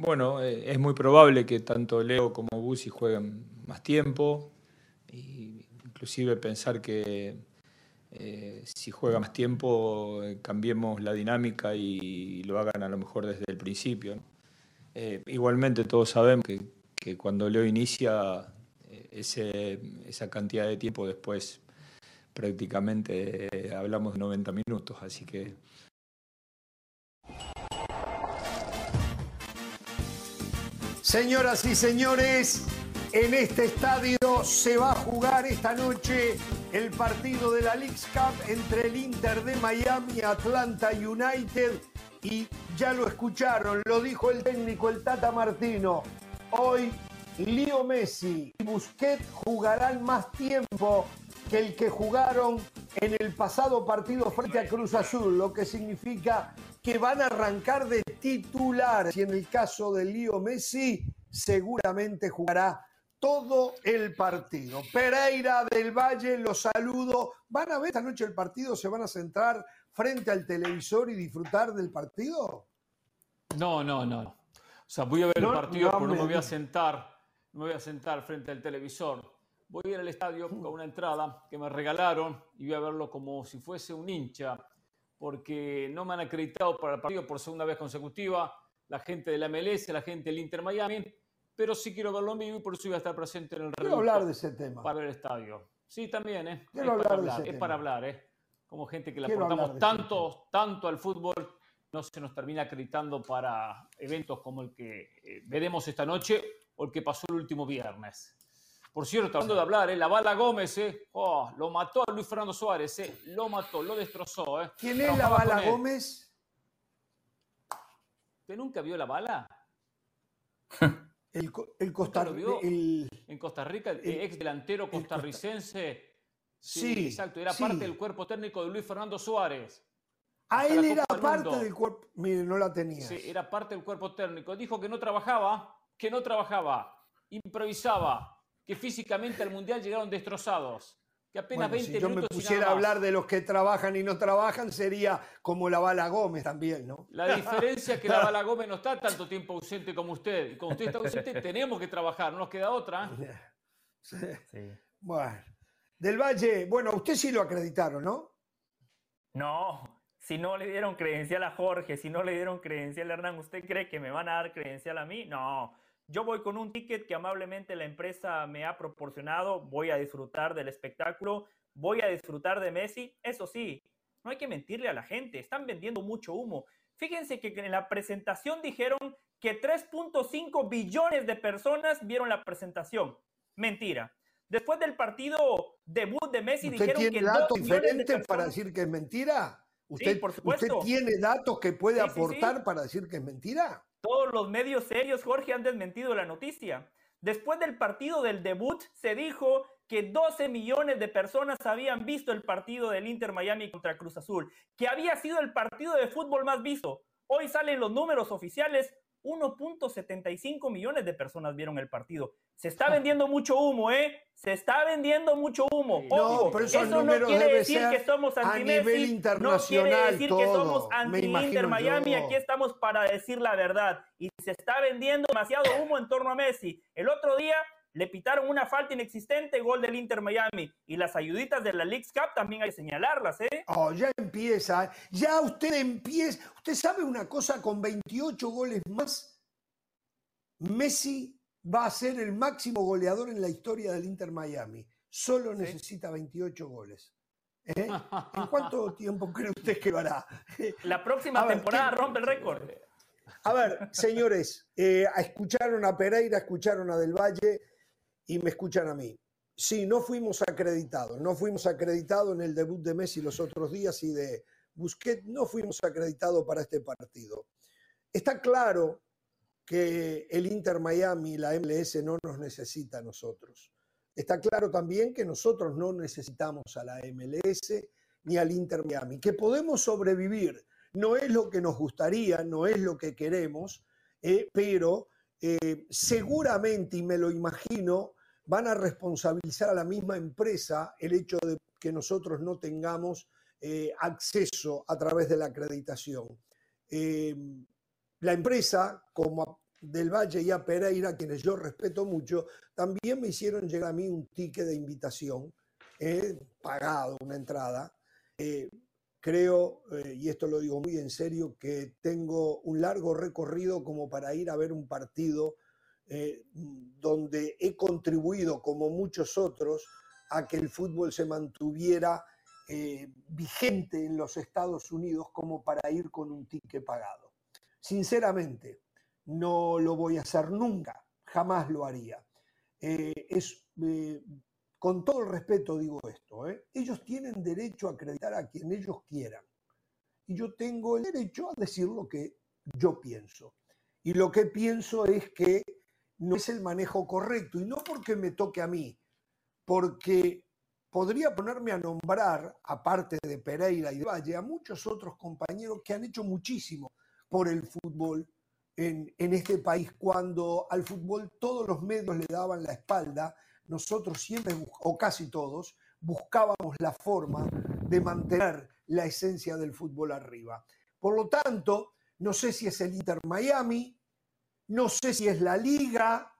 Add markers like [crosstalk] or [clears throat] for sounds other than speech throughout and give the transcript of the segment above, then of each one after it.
Bueno, eh, es muy probable que tanto Leo como Busi jueguen más tiempo. Y inclusive pensar que eh, si juega más tiempo eh, cambiemos la dinámica y lo hagan a lo mejor desde el principio. igualmente todos sabemos que, que cuando Leo inicia ese, esa cantidad de tiempo después prácticamente hablamos de 90 minutos, así que Señoras y señores, en este estadio se va a jugar esta noche el partido de la League's Cup entre el Inter de Miami Atlanta United. Y ya lo escucharon, lo dijo el técnico, el Tata Martino. Hoy Leo Messi y Busquets jugarán más tiempo que el que jugaron en el pasado partido frente a Cruz Azul, lo que significa que van a arrancar de titulares y en el caso de Lío Messi seguramente jugará todo el partido. Pereira del Valle, los saludo. ¿Van a ver esta noche el partido? ¿Se van a centrar frente al televisor y disfrutar del partido? No, no, no. O sea, voy a ver el partido, pero no me voy a sentar, me voy a sentar frente al televisor. Voy a ir al estadio con una entrada que me regalaron y voy a verlo como si fuese un hincha porque no me han acreditado para el partido por segunda vez consecutiva, la gente de la MLS, la gente del Inter Miami, pero sí quiero verlo en vivo y por eso voy a estar presente en el Quiero hablar de ese tema. Para ver el estadio. Sí, también, ¿eh? Quiero es hablar para hablar, de ese Es para hablar, ¿eh? Como gente que le aportamos tanto, tanto al fútbol, no se nos termina acreditando para eventos como el que eh, veremos esta noche o el que pasó el último viernes. Por cierto, hablando de hablar, ¿eh? la bala Gómez, ¿eh? Oh, lo mató a Luis Fernando Suárez, ¿eh? lo mató, lo destrozó. ¿eh? ¿Quién es la bala. Gómez? ¿Usted nunca vio la bala? [laughs] El, co- el Costa ¿Nunca lo vio? el- En Costa Rica, el, ex delantero el Costa- costarricense. Sí, exacto, era sí. parte del cuerpo técnico de Luis Fernando Suárez. A hasta él era parte Mundo. del cuerpo. Mire, no la tenía. Sí, era parte del cuerpo técnico. Dijo que no trabajaba, que no trabajaba, improvisaba, que físicamente al Mundial llegaron destrozados, que apenas Bueno, 20 si yo me minutos pusiera a hablar de los que trabajan y no trabajan, sería como la bala Gómez también, ¿no? La diferencia es que la Bala Gómez no está tanto tiempo ausente como usted. Y como usted está ausente, [laughs] tenemos que trabajar, no nos queda otra. Sí. Sí. Bueno. Del Valle, bueno, a usted sí lo acreditaron, ¿no? No, si no le dieron credencial a Jorge, si no le dieron credencial a Hernán, ¿usted cree que me van a dar credencial a mí? No. Yo voy con un ticket que amablemente la empresa me ha proporcionado, voy a disfrutar del espectáculo, voy a disfrutar de Messi. Eso sí, no hay que mentirle a la gente, están vendiendo mucho humo. Fíjense que en la presentación dijeron que 3.5 billones de personas vieron la presentación. Mentira. Después del partido debut de Messi ¿Usted dijeron que tiene dos datos de diferentes para decir que es mentira? ¿Usted, por ¿Usted tiene datos que puede Sí, sí, sí. aportar para decir que es mentira? Todos los medios serios, Jorge, han desmentido la noticia. Después del partido del debut, se dijo que 12 millones de personas habían visto el partido del Inter Miami contra Cruz Azul, que había sido el partido de fútbol más visto. Hoy salen los números oficiales, 1.75 millones de personas vieron el partido. Se está vendiendo mucho humo, ¿eh? Se está vendiendo mucho humo. Sí. No, Ojo, pero esos eso no quiere decir que somos a anti nivel no quiere decir que somos todo, me anti Inter imagino Miami. yo. Aquí estamos para decir la verdad. Y se está vendiendo demasiado humo en torno a Messi. El otro día le pitaron una falta inexistente, gol del Inter Miami. Y las ayuditas de la League's Cup también hay que señalarlas, ¿eh? Oh, ya empieza. Ya usted empieza. ¿Usted sabe una cosa? Con 28 goles más, Messi va a ser el máximo goleador en la historia del Inter Miami. Solo necesita 28 goles. ¿Eh? ¿En cuánto tiempo cree usted que lo hará? La próxima ver, temporada ¿qué- rompe el récord. A ver, señores, eh, escucharon a Pereira, escucharon a Del Valle y me escuchan a mí. Sí, no fuimos acreditados, no fuimos acreditados en el debut de Messi los otros días y de Busquets, no fuimos acreditados para este partido. Está claro que el Inter Miami y la MLS no nos necesita a nosotros. Está claro también que nosotros no necesitamos a la MLS ni al Inter Miami, que podemos sobrevivir. No es lo que nos gustaría, no es lo que queremos, eh, pero eh, seguramente, y me lo imagino, van a responsabilizar a la misma empresa el hecho de que nosotros no tengamos eh, acceso a través de la acreditación. Eh, la empresa, como del Valle y a Pereira, quienes yo respeto mucho, también me hicieron llegar a mí un ticket de invitación, eh, pagado, una entrada. Creo, y esto lo digo muy en serio, que tengo un largo recorrido como para ir a ver un partido donde he contribuido, como muchos otros, a que el fútbol se mantuviera vigente en los Estados Unidos como para ir con un ticket pagado. Sinceramente, no lo voy a hacer nunca, jamás lo haría. Eh, es, eh, con todo el respeto digo esto, ¿eh? ellos tienen derecho a acreditar a quien ellos quieran. Y yo tengo el derecho a decir lo que yo pienso. Y lo que pienso es que no es el manejo correcto, y no porque me toque a mí, porque podría ponerme a nombrar, aparte de Pereira y de Valle, a muchos otros compañeros que han hecho muchísimo por el fútbol en, este país. Cuando al fútbol todos los medios le daban la espalda, nosotros siempre, o casi todos, buscábamos la forma de mantener la esencia del fútbol arriba. Por lo tanto, no sé si es el Inter Miami, no sé si es la liga,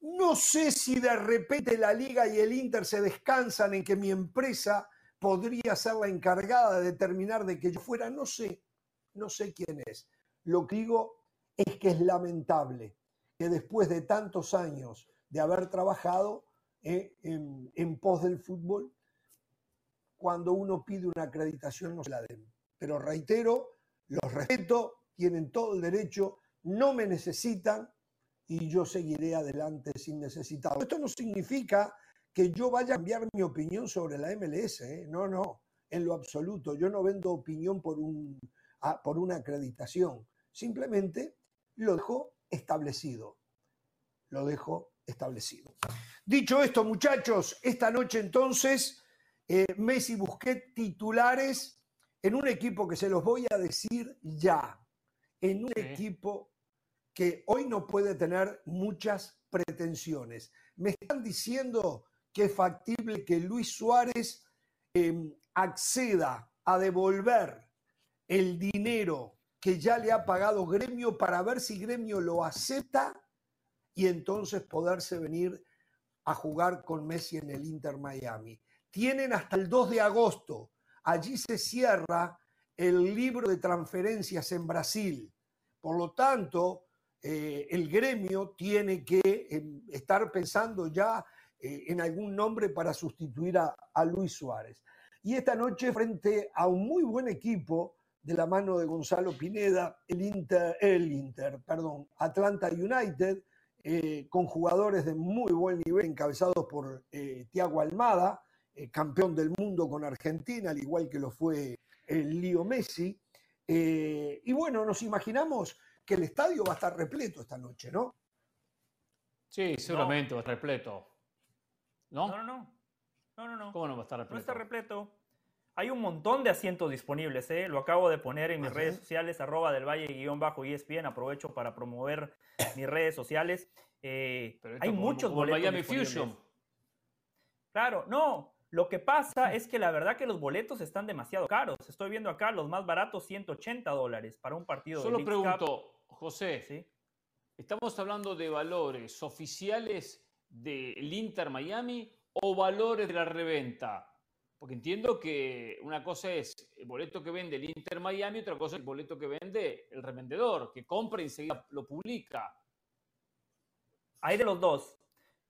no sé si de repente la liga y el Inter se descansan en que mi empresa podría ser la encargada de determinar de que yo fuera, no sé, no sé quién es. Lo que digo es que es lamentable que después de tantos años de haber trabajado eh, en, pos del fútbol, cuando uno pide una acreditación no se la den. Pero reitero, los respeto, tienen todo el derecho, no me necesitan y yo seguiré adelante sin necesitarlo. Esto no significa que yo vaya a cambiar mi opinión sobre la MLS, ¿eh? no, no, en lo absoluto. Yo no vendo opinión por, un, ah, por una acreditación. Simplemente lo dejo establecido. Lo dejo establecido. Dicho esto, muchachos, esta noche entonces eh, Messi busqué titulares en un equipo que se los voy a decir ya, en un equipo que hoy no puede tener muchas pretensiones. Me están diciendo que es factible que Luis Suárez em, acceda a devolver el dinero que ya le ha pagado Gremio para ver si Gremio lo acepta y entonces poderse venir a jugar con Messi en el Inter Miami. Tienen hasta el 2 de agosto. Allí se cierra el libro de transferencias en Brasil. Por lo tanto, eh, el gremio tiene que em, estar pensando ya eh, en algún nombre para sustituir a, Luis Suárez. Y esta noche, frente a un muy buen equipo, de la mano de Gonzalo Pineda, el Inter, el Inter perdón, Atlanta United, eh, con jugadores de muy buen nivel, encabezados por Tiago Almada, campeón del mundo con Argentina, al igual que lo fue el Lío Messi. y bueno, nos imaginamos que el estadio va a estar repleto esta noche, ¿no? Sí, seguramente va a estar repleto. ¿No? No, no, no. No, no, ¿Cómo no va a estar repleto? No está repleto. Hay un montón de asientos disponibles, ¿eh? lo acabo de poner en mis redes sociales, arroba del valle guion bajo ESPN, aprovecho para promover [coughs] mis redes sociales. Eh, hay muchos boletos. Miami Fusion. Claro, no, lo que pasa es que la verdad que los boletos están demasiado caros. Estoy viendo acá los más baratos, 180 dólares para un partido Solo pregunto, José, ¿Sí? ¿estamos hablando de valores oficiales del Inter Miami o valores de la reventa? Porque entiendo que una cosa es el boleto que vende el Inter Miami, otra cosa es el boleto que vende el revendedor, que compra y enseguida lo publica. Hay de los dos.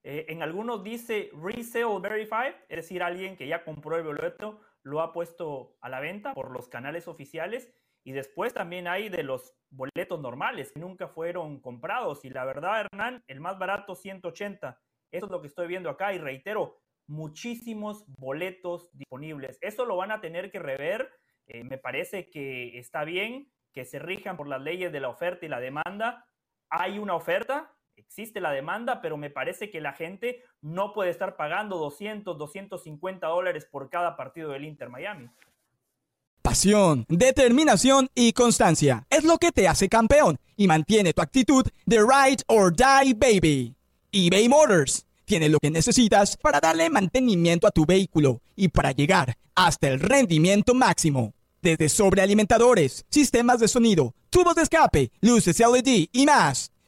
Eh, en algunos dice resale verified, es decir, alguien que ya compró el boleto lo ha puesto a la venta por los canales oficiales. Y después también hay de los boletos normales que nunca fueron comprados. Y la verdad, Hernán, el más barato 180. Eso es lo que estoy viendo acá. Y reitero, muchísimos boletos disponibles. Eso lo van a tener que rever. Eh, me parece que está bien que se rijan por las leyes de la oferta y la demanda. Hay una oferta, existe la demanda, pero me parece que la gente no puede estar pagando 200, 250 dólares por cada partido del Inter Miami. Pasión, determinación y constancia es lo que te hace campeón y mantiene tu actitud de ride or die baby. eBay Motors Tienes lo que necesitas para darle mantenimiento a tu vehículo y para llegar hasta el rendimiento máximo. Desde sobrealimentadores, sistemas de sonido, tubos de escape, luces LED y más.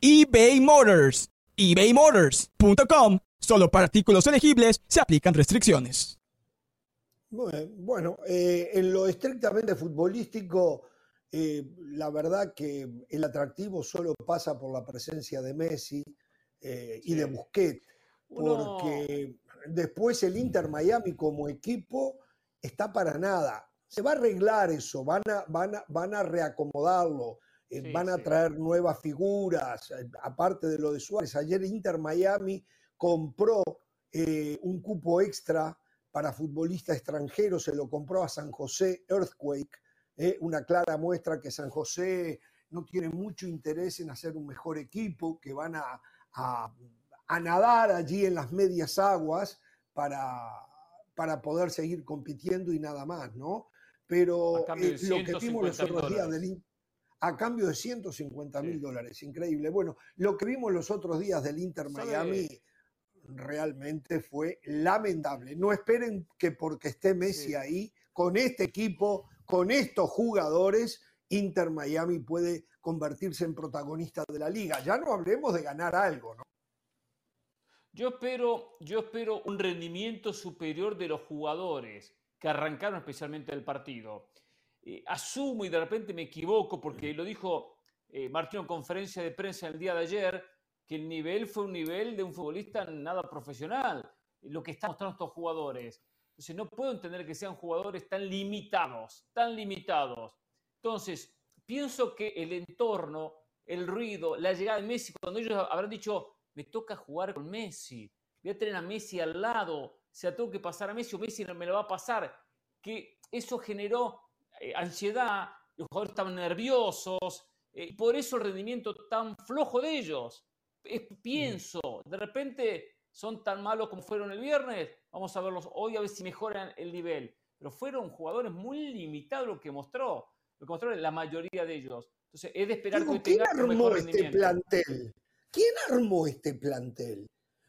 eBay Motors. ebaymotors.com Solo para artículos elegibles se aplican restricciones. Bueno, eh, en lo estrictamente futbolístico, eh, la verdad que el atractivo solo pasa por la presencia de Messi eh, y de Busquets, porque después el Inter Miami como equipo está para nada. Se va a arreglar eso, van a, van a, van a reacomodarlo, van a traer nuevas figuras, aparte de lo de Suárez. Ayer Inter Miami compró eh, un cupo extra para futbolistas extranjeros, se lo compró a San José Earthquake, eh, una clara muestra que San José no tiene mucho interés en hacer un mejor equipo, que van a, nadar allí en las medias aguas para, para poder seguir compitiendo y nada más, ¿no? Pero eh, lo que vimos los otros días del a cambio de 150 mil dólares, increíble. Bueno, lo que vimos los otros días del Inter Miami realmente fue lamentable. No esperen que porque esté Messi ahí, con este equipo, con estos jugadores, Inter Miami puede convertirse en protagonista de la liga. Ya no hablemos de ganar algo, ¿no? Yo espero, yo espero un rendimiento superior de los jugadores que arrancaron especialmente el partido. Eh, asumo y de repente me equivoco porque lo dijo eh, Martín en conferencia de prensa el día de ayer, que el nivel fue un nivel de un futbolista nada profesional, lo que están mostrando estos jugadores. Entonces no puedo entender que sean jugadores tan limitados, tan limitados. Entonces, pienso que el entorno, el ruido, la llegada de Messi, cuando ellos habrán dicho, me toca jugar con Messi, voy a tener a Messi al lado, si tengo que pasar a Messi o Messi me lo va a pasar, que eso generó eh, ansiedad, los jugadores estaban nerviosos, eh, y por eso el rendimiento tan flojo de ellos pienso, de repente son tan malos como fueron el viernes, vamos a verlos hoy a ver si mejoran el nivel. Pero fueron jugadores muy limitados lo que mostró, lo que mostró la mayoría de ellos. Entonces, es de esperar que ¿quién armó este plantel? ¿Quién armó este plantel?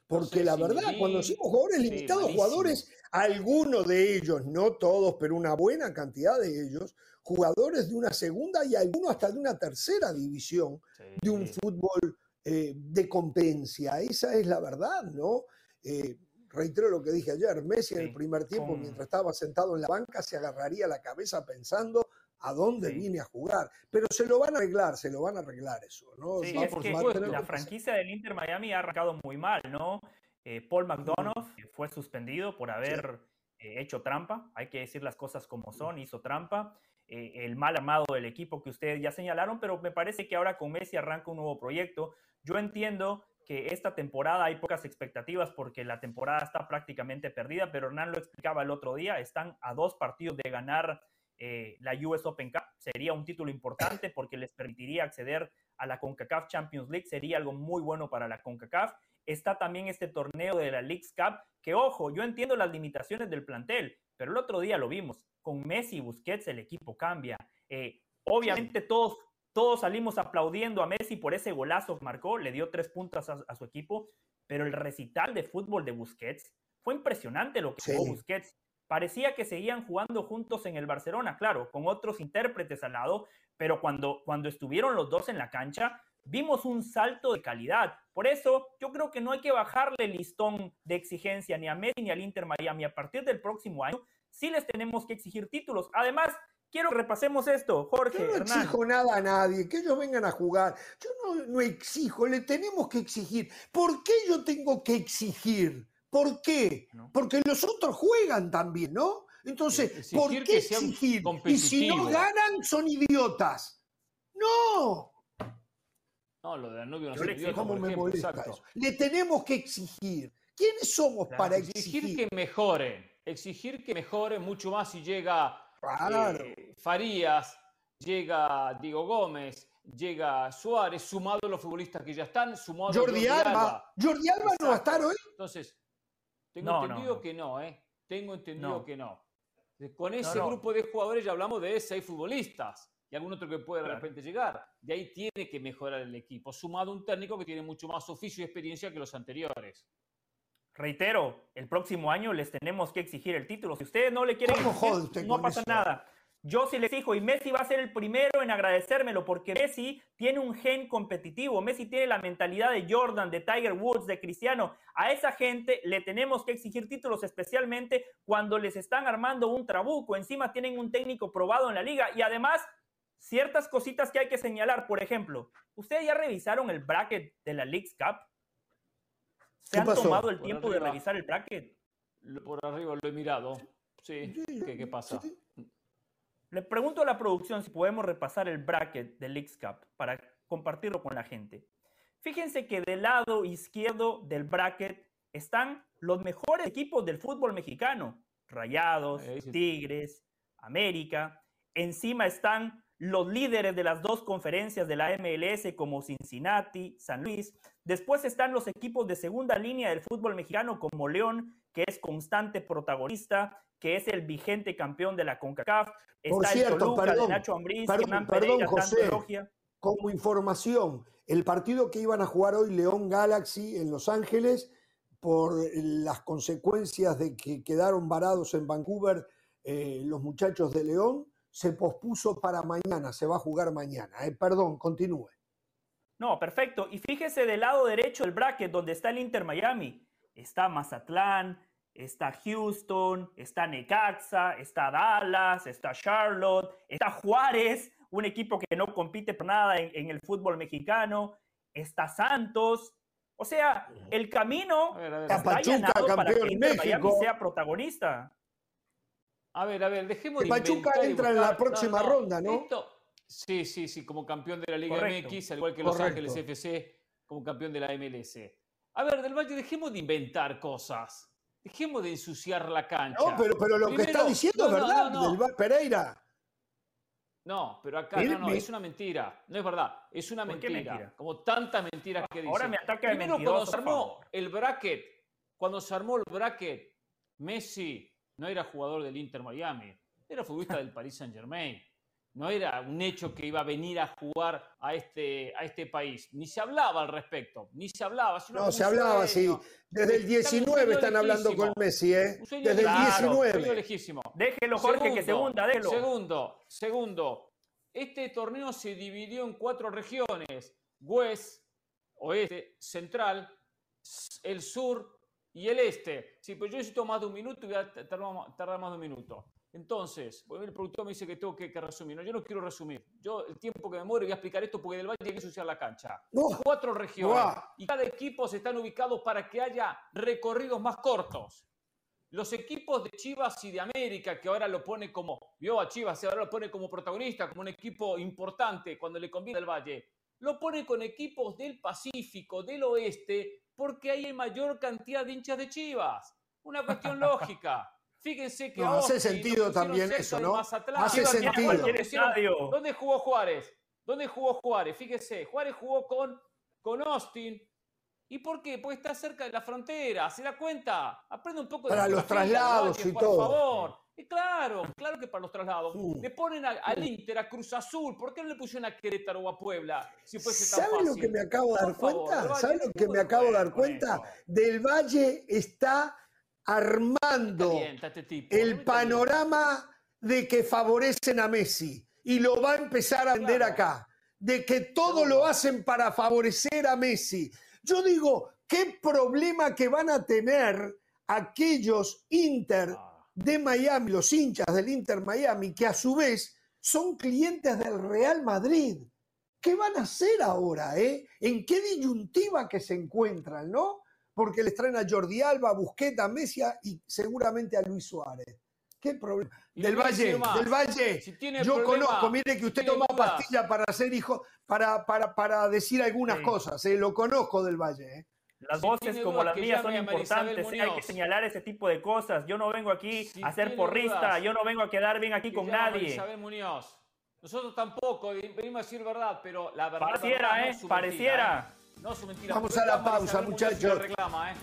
Porque la verdad, cuando decimos jugadores limitados, jugadores, algunos de ellos, no todos, pero una buena cantidad de ellos, jugadores de una segunda y algunos hasta de una tercera división de un fútbol eh, de competencia. Esa es la verdad, ¿no? Eh, reitero lo que dije ayer, Messi en el primer tiempo, mientras estaba sentado en la banca, se agarraría la cabeza pensando a dónde vine a jugar. Pero se lo van a arreglar, se lo van a arreglar eso, ¿no? Sí, es que la franquicia del Inter Miami ha arrancado muy mal, ¿no? Eh, Paul McDonough fue suspendido por haber hecho trampa, hay que decir las cosas como son, hizo trampa. el mal amado del equipo que ustedes ya señalaron, pero me parece que ahora con Messi arranca un nuevo proyecto. Yo entiendo que esta temporada hay pocas expectativas porque la temporada está prácticamente perdida, pero Hernán lo explicaba el otro día, están a dos partidos de ganar eh, la US Open Cup. Sería un título importante porque les permitiría acceder a la CONCACAF Champions League, sería algo muy bueno para la CONCACAF. Está también este torneo de la Leagues Cup, que ojo, yo entiendo las limitaciones del plantel, pero el otro día lo vimos, con Messi y Busquets el equipo cambia. Eh, obviamente todos todos salimos aplaudiendo a Messi por ese golazo que marcó, le dio tres puntos a, su equipo, pero el recital de fútbol de Busquets fue impresionante lo que jugó Busquets. Parecía que seguían jugando juntos en el Barcelona, claro, con otros intérpretes al lado, pero cuando, cuando estuvieron los dos en la cancha, vimos un salto de calidad. Por eso yo creo que no hay que bajarle el listón de exigencia ni a Messi ni al Inter Miami. A partir del próximo año sí les tenemos que exigir títulos. Además, Quiero que repasemos esto, Jorge. Yo no exijo nada a nadie, que ellos vengan a jugar. Yo no, exijo, le tenemos que exigir. ¿Por qué yo tengo que exigir? ¿Por qué? Porque los otros juegan también, ¿no? Entonces, ¿por qué exigir? Y si no ganan, son idiotas. No. No, lo de Danubio no es idiota, me Le tenemos que exigir. ¿Quiénes somos para exigir? Exigir que mejore. Exigir que mejore mucho más si llega eh, Farías, llega Diego Gómez, llega Suárez, sumado a los futbolistas que ya están, sumado Jordi, a Alba. Jordi Alba no va a estar hoy. Entonces, tengo entendido que no, ¿eh? Tengo entendido que no. Con ese grupo de jugadores ya hablamos de seis futbolistas y algún otro que puede de repente llegar. De ahí tiene que mejorar el equipo, sumado a un técnico que tiene mucho más oficio y experiencia que los anteriores. Reitero, el próximo año les tenemos que exigir el título. Si ustedes no le quieren exigir, no pasa nada. Yo sí les digo, y Messi va a ser el primero en agradecérmelo, porque Messi tiene un gen competitivo, Messi tiene la mentalidad de Jordan, de Tiger Woods, de Cristiano. A esa gente le tenemos que exigir títulos, especialmente cuando les están armando un trabuco. Encima tienen un técnico probado en la liga y además ciertas cositas que hay que señalar. Por ejemplo, ¿ustedes ya revisaron el bracket de la League's Cup? ¿Se han tomado el tiempo de revisar el bracket? Por arriba lo he mirado. Sí, ¿Qué, pasa? Le pregunto a la producción si podemos repasar el bracket del League's Cup para compartirlo con la gente. Fíjense que del lado izquierdo del bracket están los mejores equipos del fútbol mexicano. Rayados, Tigres, América. Encima están los líderes de las dos conferencias de la MLS como Cincinnati, San Luis. Después están los equipos de segunda línea del fútbol mexicano como León, que es constante protagonista, que es el vigente campeón de la CONCACAF. Está el Toluca de Nacho Ambriz, perdón, perdón José, como información, el partido que iban a jugar hoy León Galaxy en Los Ángeles, por las consecuencias de que quedaron varados en Vancouver eh, los muchachos de León, se pospuso para mañana, se va a jugar mañana. Eh, perdón, continúe. No, perfecto. Y fíjese del lado derecho del bracket donde está el Inter Miami. Está Mazatlán, está Houston, está Necaxa, está Dallas, está Charlotte, está Juárez, un equipo que no compite por nada en, el fútbol mexicano, está Santos. O sea, el camino está allanado para que Inter Miami sea protagonista. A ver, a ver, dejemos de Pachuca entra en la próxima ronda, ¿no? sí, sí, sí, como campeón de la Liga MX, al igual que Los Ángeles FC, como campeón de la MLS. A ver, Del Valle, dejemos de inventar cosas. Dejemos de ensuciar la cancha. No, pero, pero lo que está diciendo es verdad, Del Pereira. No, pero acá no, no, es una mentira. No es verdad, es una mentira. Como tantas mentiras que dice. Ahora me ataca de Primero, cuando se armó el bracket, cuando se armó el bracket, Messi, no era jugador del Inter Miami, era futbolista del Paris Saint Germain. No era un hecho que iba a venir a jugar a este, a este país. Ni se hablaba al respecto, ni se hablaba. no, se hablaba, sí. Desde el 19 están hablando con Messi, ¿eh? Desde el 19. Lejísimo. Déjelo, Jorge, que segunda, déjelo. Segundo, segundo. Este torneo se dividió en cuatro regiones. West, oeste, central, el sur y el este. Sí, pues yo necesito más de un minuto y voy a tardar, más de un minuto. Entonces, el productor me dice que tengo que, resumir. No, yo no quiero resumir. Yo, el tiempo que me muero, voy a explicar esto porque del Valle hay que ensuciar la cancha. Cuatro regiones. Y cada equipo se están ubicados para que haya recorridos más cortos. Los equipos de Chivas y de América, que ahora lo pone como, vio a Chivas, ahora lo pone como protagonista, como un equipo importante cuando le conviene al Valle, lo pone con equipos del Pacífico, del Oeste, porque hay mayor cantidad de hinchas de Chivas. Una cuestión [laughs] lógica. Fíjense que hace sentido también eso, ¿no? hace sentido. ¿Dónde jugó Juárez? ¿Dónde jugó Juárez? Fíjese, Juárez jugó con, con Austin. ¿Y por qué? Porque está cerca de la frontera, ¿se da cuenta? Aprende un poco de Para los traslados y todo. Por favor. Y claro, claro que para los traslados. Le ponen al Inter, a Cruz Azul. ¿Por qué no le pusieron a Querétaro o a Puebla? Si ¿Saben lo que me acabo de dar cuenta? ¿Saben lo que me acabo de dar cuenta? Del Valle está armando este el panorama de que favorecen a Messi. Y lo va a empezar a vender acá. De que todo lo hacen para favorecer a Messi. Yo digo, ¿qué problema que van a tener aquellos Inter? De Miami, los hinchas del Inter Miami, que a su vez son clientes del Real Madrid. ¿Qué van a hacer ahora? Eh? ¿En qué disyuntiva que se encuentran, no? Porque les traen a Jordi Alba, a Busquets, a Messi y seguramente a Luis Suárez. ¿Qué problema? del Valle, del Valle. yo conozco, mire que usted toma pastilla para ser hijo, para, para, para decir algunas cosas, eh, lo conozco del Valle. Eh. Las voces como las mías son importantes, hay que señalar ese tipo de cosas. Yo no vengo aquí a ser porrista, yo no vengo a quedar bien aquí con nadie. Isabel Muñoz. Nosotros tampoco, venimos a decir verdad, pero la verdad. Pareciera, ¿eh? Pareciera. ¿eh? No su mentira. Vamos a la pausa, muchachos. Reclama, ¿eh?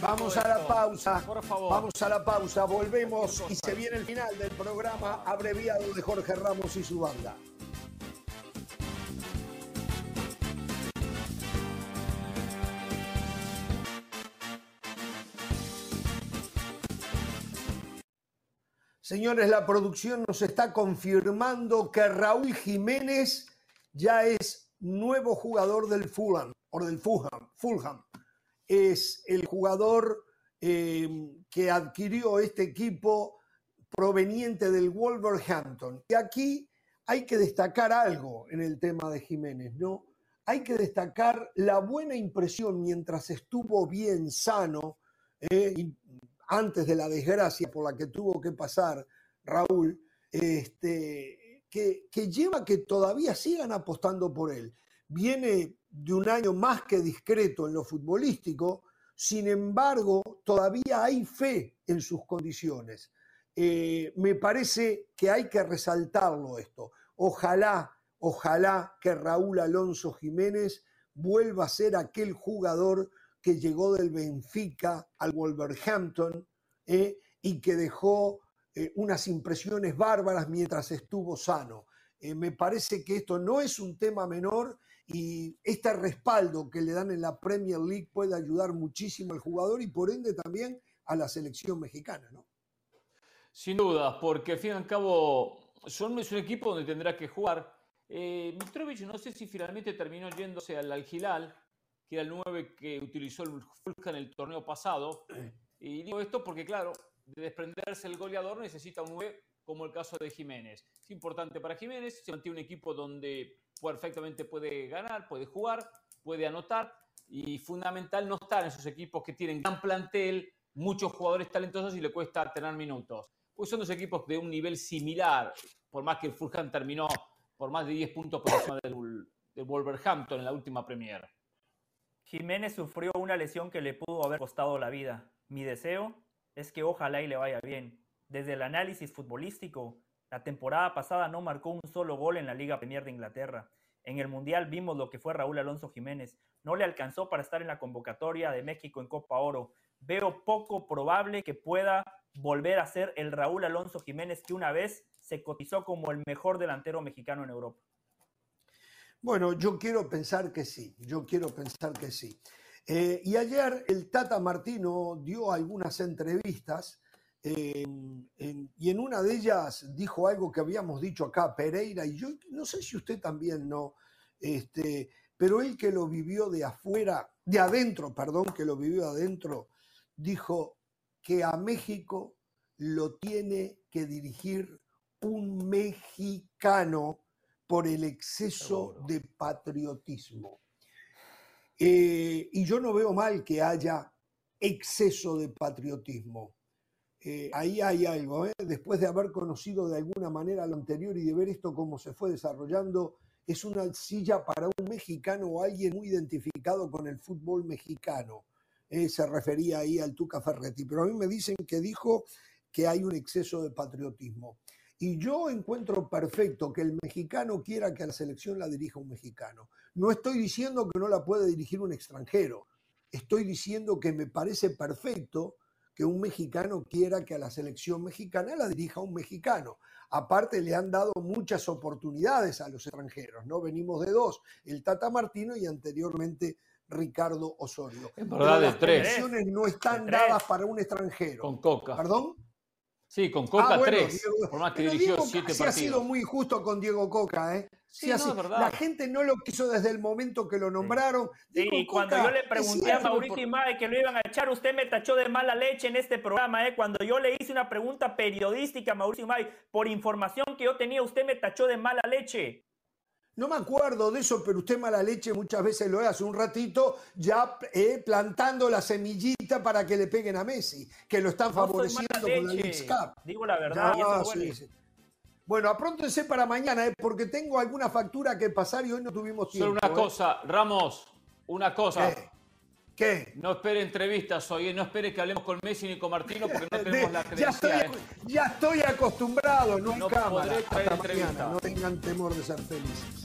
Vamos a la pausa. Por favor. Vamos a la pausa. Volvemos y se viene el final del programa abreviado de Jorge Ramos y su banda. Señores, la producción nos está confirmando que Raúl Jiménez ya es nuevo jugador del Fulham, o del Fulham. Fulham. Es el jugador eh, que adquirió este equipo proveniente del Wolverhampton. Y aquí hay que destacar algo en el tema de Jiménez, ¿no? Hay que destacar la buena impresión mientras estuvo bien sano, eh, antes de la desgracia por la que tuvo que pasar Raúl, este, que, lleva que todavía sigan apostando por él. Viene de un año más que discreto en lo futbolístico, sin embargo, todavía hay fe en sus condiciones. Eh, me parece que hay que resaltarlo esto. Ojalá, ojalá que Raúl Alonso Jiménez vuelva a ser aquel jugador que llegó del Benfica al Wolverhampton eh, y que dejó eh, unas impresiones bárbaras mientras estuvo sano. Eh, me parece que esto no es un tema menor y este respaldo que le dan en la Premier League puede ayudar muchísimo al jugador y por ende también a la selección mexicana, ¿no? Sin duda, porque al fin y al cabo son, es un equipo donde tendrá que jugar. Mitrovic no sé si finalmente terminó yéndose al Al que era el 9 que utilizó el Fulham en el torneo pasado. [clears throat] Y digo esto porque, claro, de desprenderse el goleador necesita un 9 como el caso de Jiménez. Es importante para Jiménez, se mantiene un equipo donde perfectamente puede ganar, puede jugar, puede anotar y fundamental no estar en esos equipos que tienen gran plantel, muchos jugadores talentosos y le cuesta tener minutos. Pues son dos equipos de un nivel similar, por más que el Fulham terminó por más de 10 puntos por encima del, del Wolverhampton en la última Premier. Jiménez sufrió una lesión que le pudo haber costado la vida. Mi deseo es que ojalá y le vaya bien. Desde el análisis futbolístico, la temporada pasada no marcó un solo gol en la Liga Premier de Inglaterra. En el Mundial vimos lo que fue Raúl Alonso Jiménez. No le alcanzó para estar en la convocatoria de México en Copa Oro. Veo poco probable que pueda volver a ser el Raúl Alonso Jiménez que una vez se cotizó como el mejor delantero mexicano en Europa. Bueno, yo quiero pensar que sí, yo quiero pensar que sí. Eh, y ayer el Tata Martino dio algunas entrevistas y en una de ellas dijo algo que habíamos dicho acá, Pereira, y yo no sé si usted también no, este, pero él que lo vivió de afuera, de adentro, perdón, que lo vivió adentro, dijo que a México lo tiene que dirigir un mexicano por el exceso de patriotismo. Eh, y yo no veo mal que haya exceso de patriotismo. Eh, ahí hay algo, ¿eh? después de haber conocido de alguna manera lo anterior y de ver esto cómo se fue desarrollando, es una silla para un mexicano o alguien muy identificado con el fútbol mexicano. se refería ahí al Tuca Ferretti, pero a mí me dicen que dijo que hay un exceso de patriotismo. Y yo encuentro perfecto que el mexicano quiera que a la selección la dirija un mexicano. No estoy diciendo que no la puede dirigir un extranjero. Estoy diciendo que me parece perfecto que un mexicano quiera que a la selección mexicana la dirija un mexicano. Aparte le han dado muchas oportunidades a los extranjeros, ¿no? Venimos de dos, el Tata Martino y anteriormente Ricardo Osorio. En verdad, las tres. no están dadas para un extranjero. Con Coca. ¿Perdón? Sí, con Coca ah, tres, por más que dirigió siete partidos. ha sido muy justo con Diego Coca, ¿eh? Sí, la gente no lo quiso desde el momento que lo nombraron. Sí, y cuando yo le pregunté a Mauricio Imay que lo iban a echar, usted me tachó de mala leche en este programa, ¿eh? Cuando yo le hice una pregunta periodística a Mauricio Imay por información que yo tenía, usted me tachó de mala leche. No me acuerdo de eso, pero usted mala leche muchas veces lo hace un ratito ya eh, plantando la semillita para que le peguen a Messi, que lo están favoreciendo con la League Cup. Digo la verdad. Bueno, apróntense para mañana, eh, porque tengo alguna factura que pasar y hoy no tuvimos tiempo. Solo una eh. cosa, Ramos, una cosa. ¿Qué? No espere entrevistas hoy, ¿eh? no espere que hablemos con Messi ni con Martino porque no [laughs] tenemos la ya, estoy, credencial. ya estoy acostumbrado, no hay No cámara. Hasta entrevista. mañana, no tengan temor de ser felices.